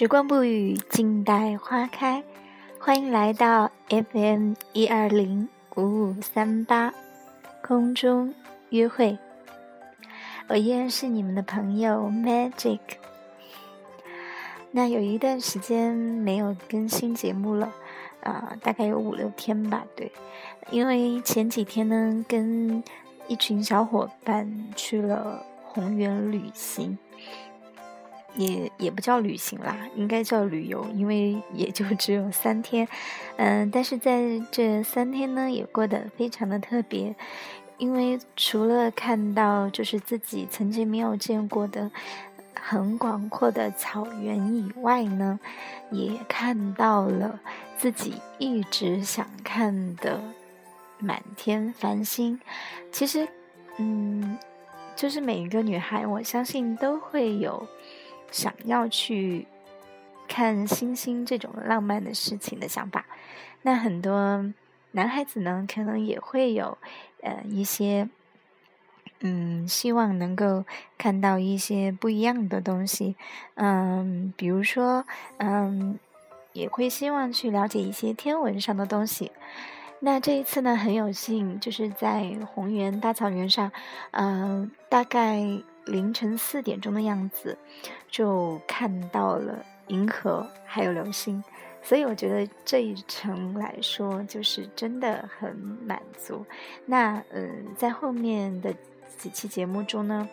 时光不语，静待花开。欢迎来到 FM 一二零五五三八空中约会。我依然是你们的朋友 Magic。那有一段时间没有更新节目了，啊，大概有五六天吧。对，因为前几天呢，跟一群小伙伴去了红原旅行。也也不叫旅行啦，应该叫旅游，因为也就只有三天，嗯，但是在这三天呢，也过得非常的特别，因为除了看到就是自己曾经没有见过的很广阔的草原以外呢，也看到了自己一直想看的满天繁星。其实，嗯，就是每一个女孩，我相信都会有。想要去看星星这种浪漫的事情的想法，那很多男孩子呢，可能也会有呃一些嗯，希望能够看到一些不一样的东西，嗯，比如说嗯，也会希望去了解一些天文上的东西。那这一次呢，很有幸就是在红原大草原上，嗯，大概。凌晨四点钟的样子，就看到了银河还有流星，所以我觉得这一程来说，就是真的很满足。那嗯，在后面的几期节目中呢，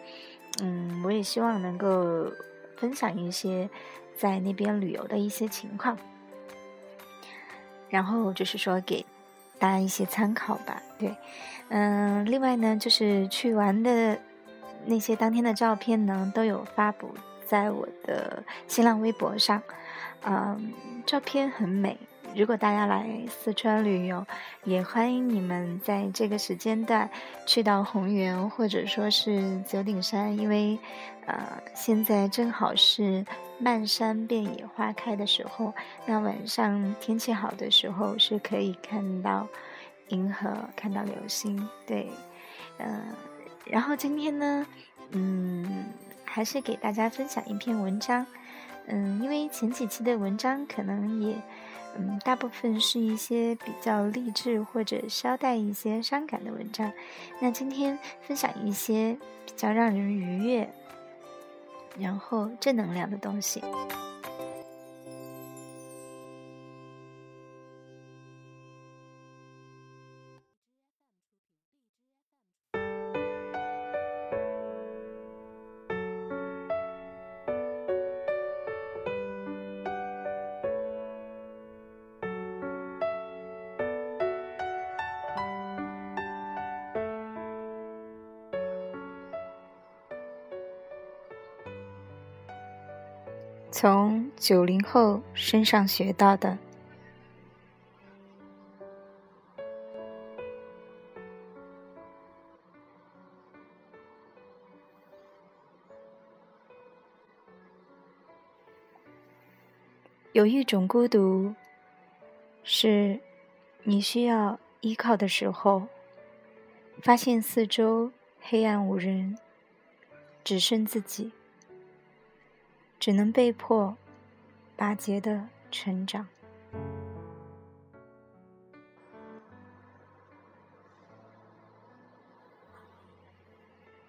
嗯，我也希望能够分享一些在那边旅游的一些情况，然后就是说给大家一些参考吧。对，嗯，另外呢，就是去玩的。那些当天的照片呢，都有发布在我的新浪微博上，嗯，照片很美。如果大家来四川旅游，也欢迎你们在这个时间段去到红原或者说是九顶山，因为，呃，现在正好是漫山遍野花开的时候。那晚上天气好的时候，是可以看到银河、看到流星。对，嗯。然后今天呢，嗯，还是给大家分享一篇文章，嗯，因为前几期的文章可能也，嗯，大部分是一些比较励志或者稍带一些伤感的文章，那今天分享一些比较让人愉悦，然后正能量的东西。从九零后身上学到的，有一种孤独，是你需要依靠的时候，发现四周黑暗无人，只剩自己。只能被迫巴结的成长。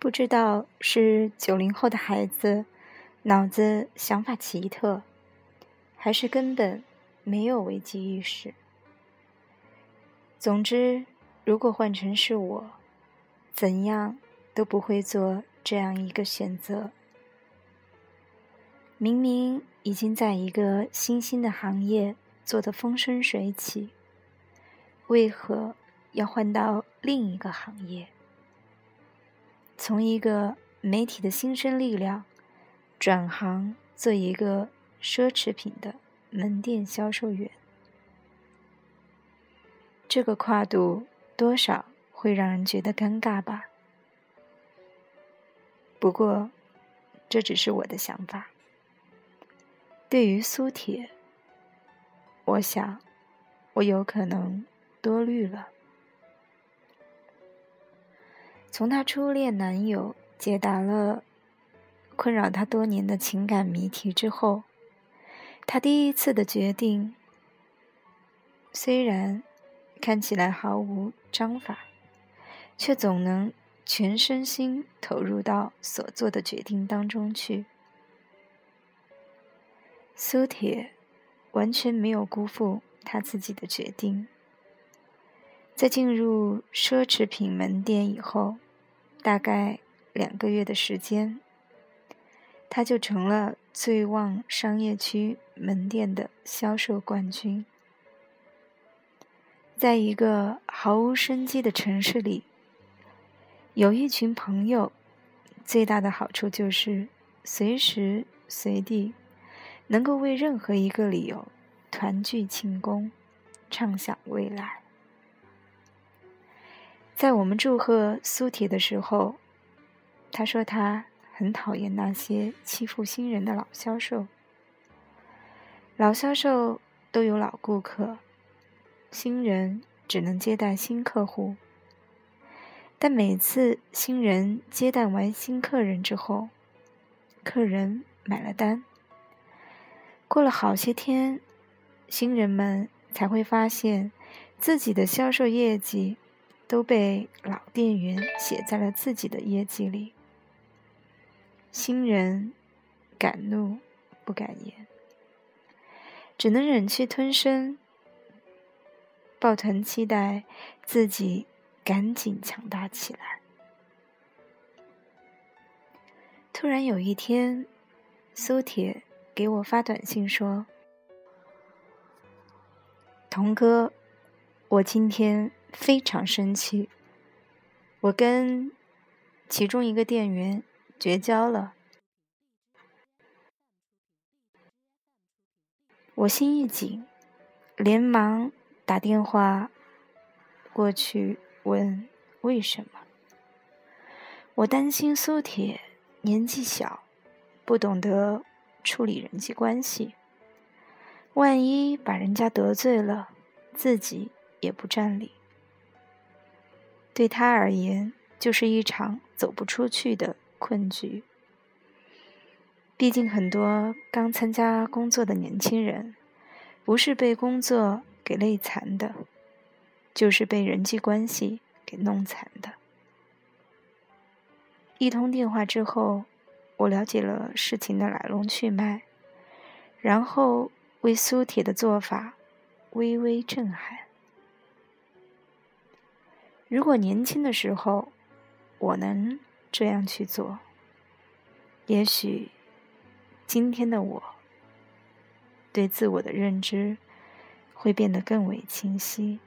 不知道是九零后的孩子脑子想法奇特，还是根本没有危机意识。总之，如果换成是我，怎样都不会做这样一个选择。明明已经在一个新兴的行业做得风生水起，为何要换到另一个行业？从一个媒体的新生力量转行做一个奢侈品的门店销售员，这个跨度多少会让人觉得尴尬吧？不过，这只是我的想法。对于苏铁，我想，我有可能多虑了。从她初恋男友解答了困扰她多年的情感谜题之后，他第一次的决定，虽然看起来毫无章法，却总能全身心投入到所做的决定当中去。苏铁完全没有辜负他自己的决定。在进入奢侈品门店以后，大概两个月的时间，他就成了最旺商业区门店的销售冠军。在一个毫无生机的城市里，有一群朋友，最大的好处就是随时随地能够为任何一个理由团聚庆功，畅想未来。在我们祝贺苏铁的时候，他说他很讨厌那些欺负新人的老销售。老销售都有老顾客，新人只能接待新客户。但每次新人接待完新客人之后，客人买了单，过了好些天，新人们才会发现自己的销售业绩。都被老店员写在了自己的业绩里。新人敢怒不敢言，只能忍气吞声，抱团期待自己赶紧强大起来。突然有一天，苏铁给我发短信说：“童哥，我今天。”非常生气，我跟其中一个店员绝交了。我心一紧，连忙打电话过去问为什么。我担心苏铁年纪小，不懂得处理人际关系，万一把人家得罪了，自己也不占理。对他而言，就是一场走不出去的困局。毕竟，很多刚参加工作的年轻人，不是被工作给累残的，就是被人际关系给弄残的。一通电话之后，我了解了事情的来龙去脉，然后为苏铁的做法微微震撼。如果年轻的时候我能这样去做，也许今天的我对自我的认知会变得更为清晰。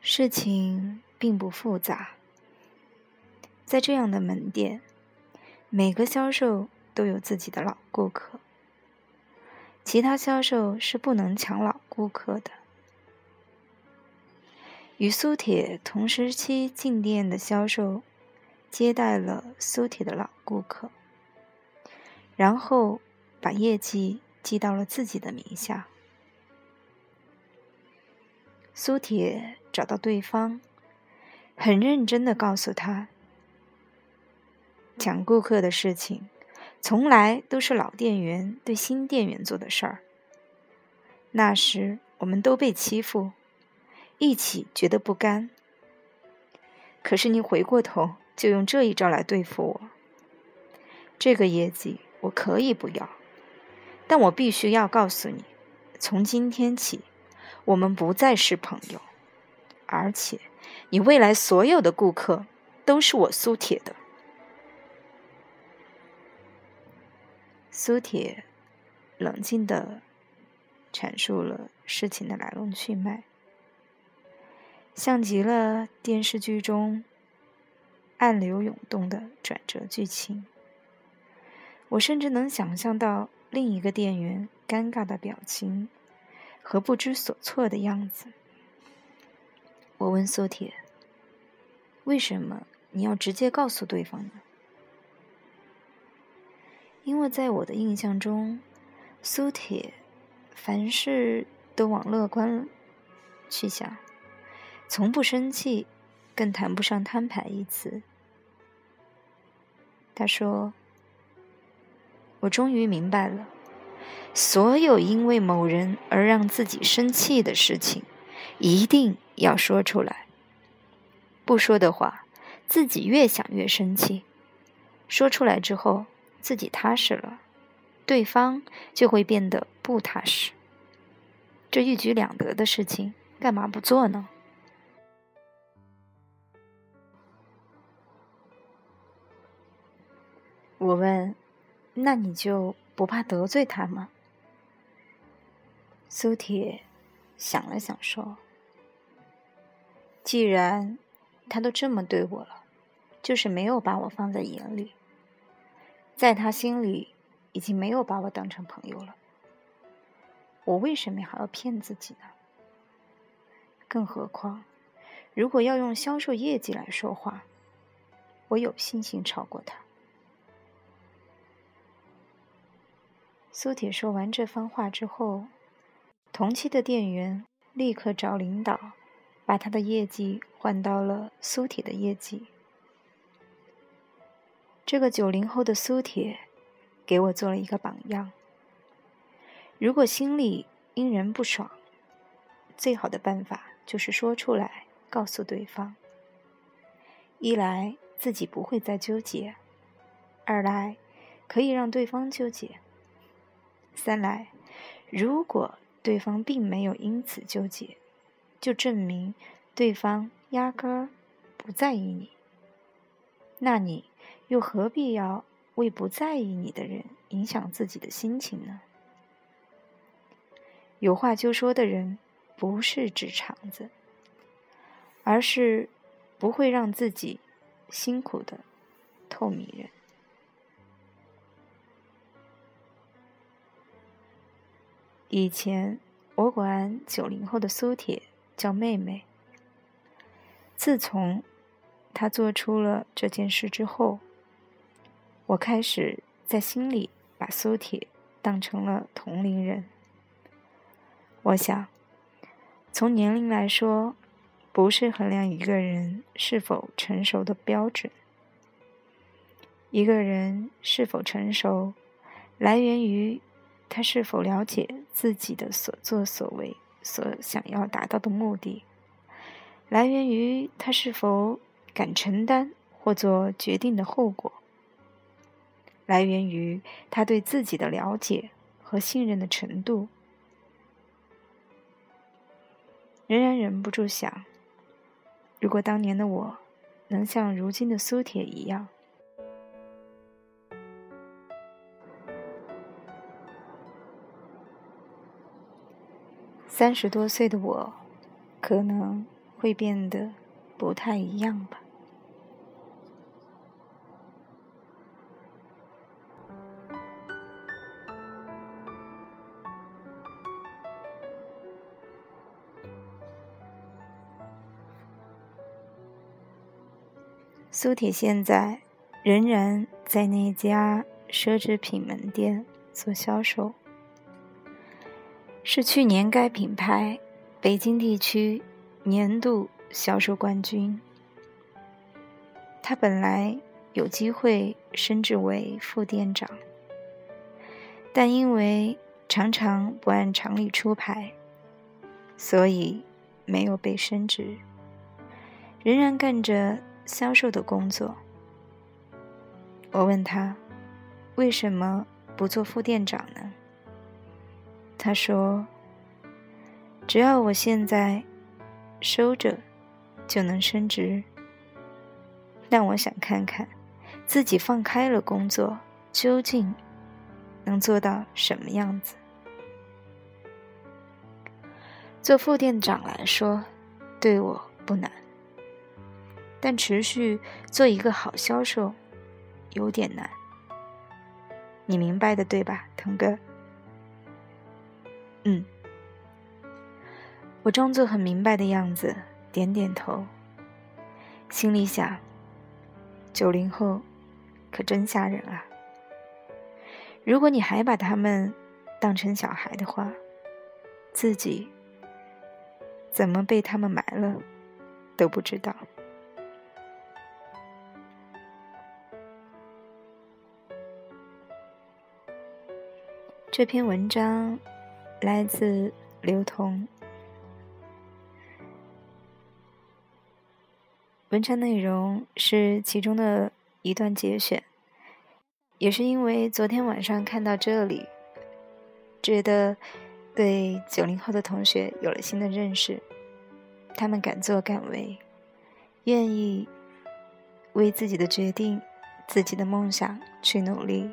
事情并不复杂，在这样的门店，每个销售都有自己的老顾客，其他销售是不能抢老顾客的。与苏铁同时期进店的销售，接待了苏铁的老顾客，然后把业绩记到了自己的名下。苏铁找到对方，很认真的告诉他：抢顾客的事情，从来都是老店员对新店员做的事儿。那时我们都被欺负。一起觉得不甘，可是你回过头就用这一招来对付我。这个业绩我可以不要，但我必须要告诉你，从今天起，我们不再是朋友，而且你未来所有的顾客都是我苏铁的。苏铁冷静的阐述了事情的来龙去脉。像极了电视剧中暗流涌动的转折剧情，我甚至能想象到另一个店员尴尬的表情和不知所措的样子。我问苏铁：“为什么你要直接告诉对方呢？”因为在我的印象中，苏铁凡事都往乐观去想。从不生气，更谈不上摊牌一词。他说：“我终于明白了，所有因为某人而让自己生气的事情，一定要说出来。不说的话，自己越想越生气；说出来之后，自己踏实了，对方就会变得不踏实。这一举两得的事情，干嘛不做呢？我问：“那你就不怕得罪他吗？”苏铁想了想说：“既然他都这么对我了，就是没有把我放在眼里，在他心里已经没有把我当成朋友了。我为什么还要骗自己呢？更何况，如果要用销售业绩来说话，我有信心超过他。”苏铁说完这番话之后，同期的店员立刻找领导，把他的业绩换到了苏铁的业绩。这个九零后的苏铁，给我做了一个榜样。如果心里因人不爽，最好的办法就是说出来，告诉对方。一来自己不会再纠结，二来可以让对方纠结。三来，如果对方并没有因此纠结，就证明对方压根儿不在意你。那你又何必要为不在意你的人影响自己的心情呢？有话就说的人，不是直肠子，而是不会让自己辛苦的透明人。以前我管九零后的苏铁叫妹妹。自从他做出了这件事之后，我开始在心里把苏铁当成了同龄人。我想，从年龄来说，不是衡量一个人是否成熟的标准。一个人是否成熟，来源于。他是否了解自己的所作所为，所想要达到的目的，来源于他是否敢承担或做决定的后果，来源于他对自己的了解和信任的程度。仍然忍不住想，如果当年的我能像如今的苏铁一样。三十多岁的我，可能会变得不太一样吧。苏铁现在仍然在那家奢侈品门店做销售。是去年该品牌北京地区年度销售冠军。他本来有机会升职为副店长，但因为常常不按常理出牌，所以没有被升职，仍然干着销售的工作。我问他，为什么不做副店长呢？他说：“只要我现在收着，就能升职。但我想看看自己放开了工作，究竟能做到什么样子。做副店长来说，对我不难，但持续做一个好销售有点难。你明白的，对吧，腾哥？”嗯，我装作很明白的样子，点点头，心里想：九零后可真吓人啊！如果你还把他们当成小孩的话，自己怎么被他们埋了都不知道。这篇文章来自刘同。文章内容是其中的一段节选，也是因为昨天晚上看到这里，觉得对九零后的同学有了新的认识。他们敢作敢为，愿意为自己的决定、自己的梦想去努力。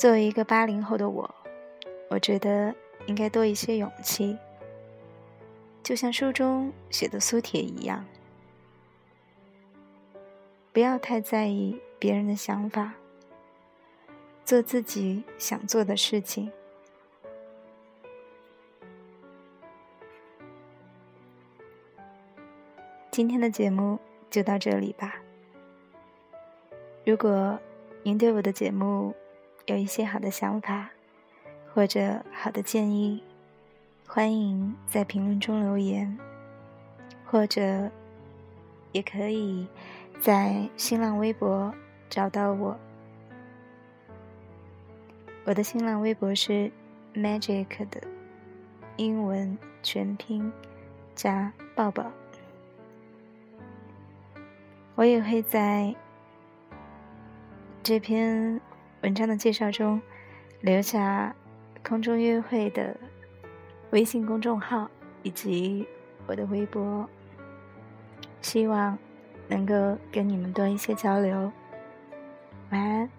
作为一个八零后的我，我觉得应该多一些勇气，就像书中写的苏铁一样，不要太在意别人的想法，做自己想做的事情。今天的节目就到这里吧。如果您对我的节目有一些好的想法或者好的建议，欢迎在评论中留言，或者也可以在新浪微博找到我。我的新浪微博是 magic 的英文全拼加抱抱。我也会在这篇文章的介绍中留下空中约会的微信公众号以及我的微博希望能够跟你们多一些交流。晚安。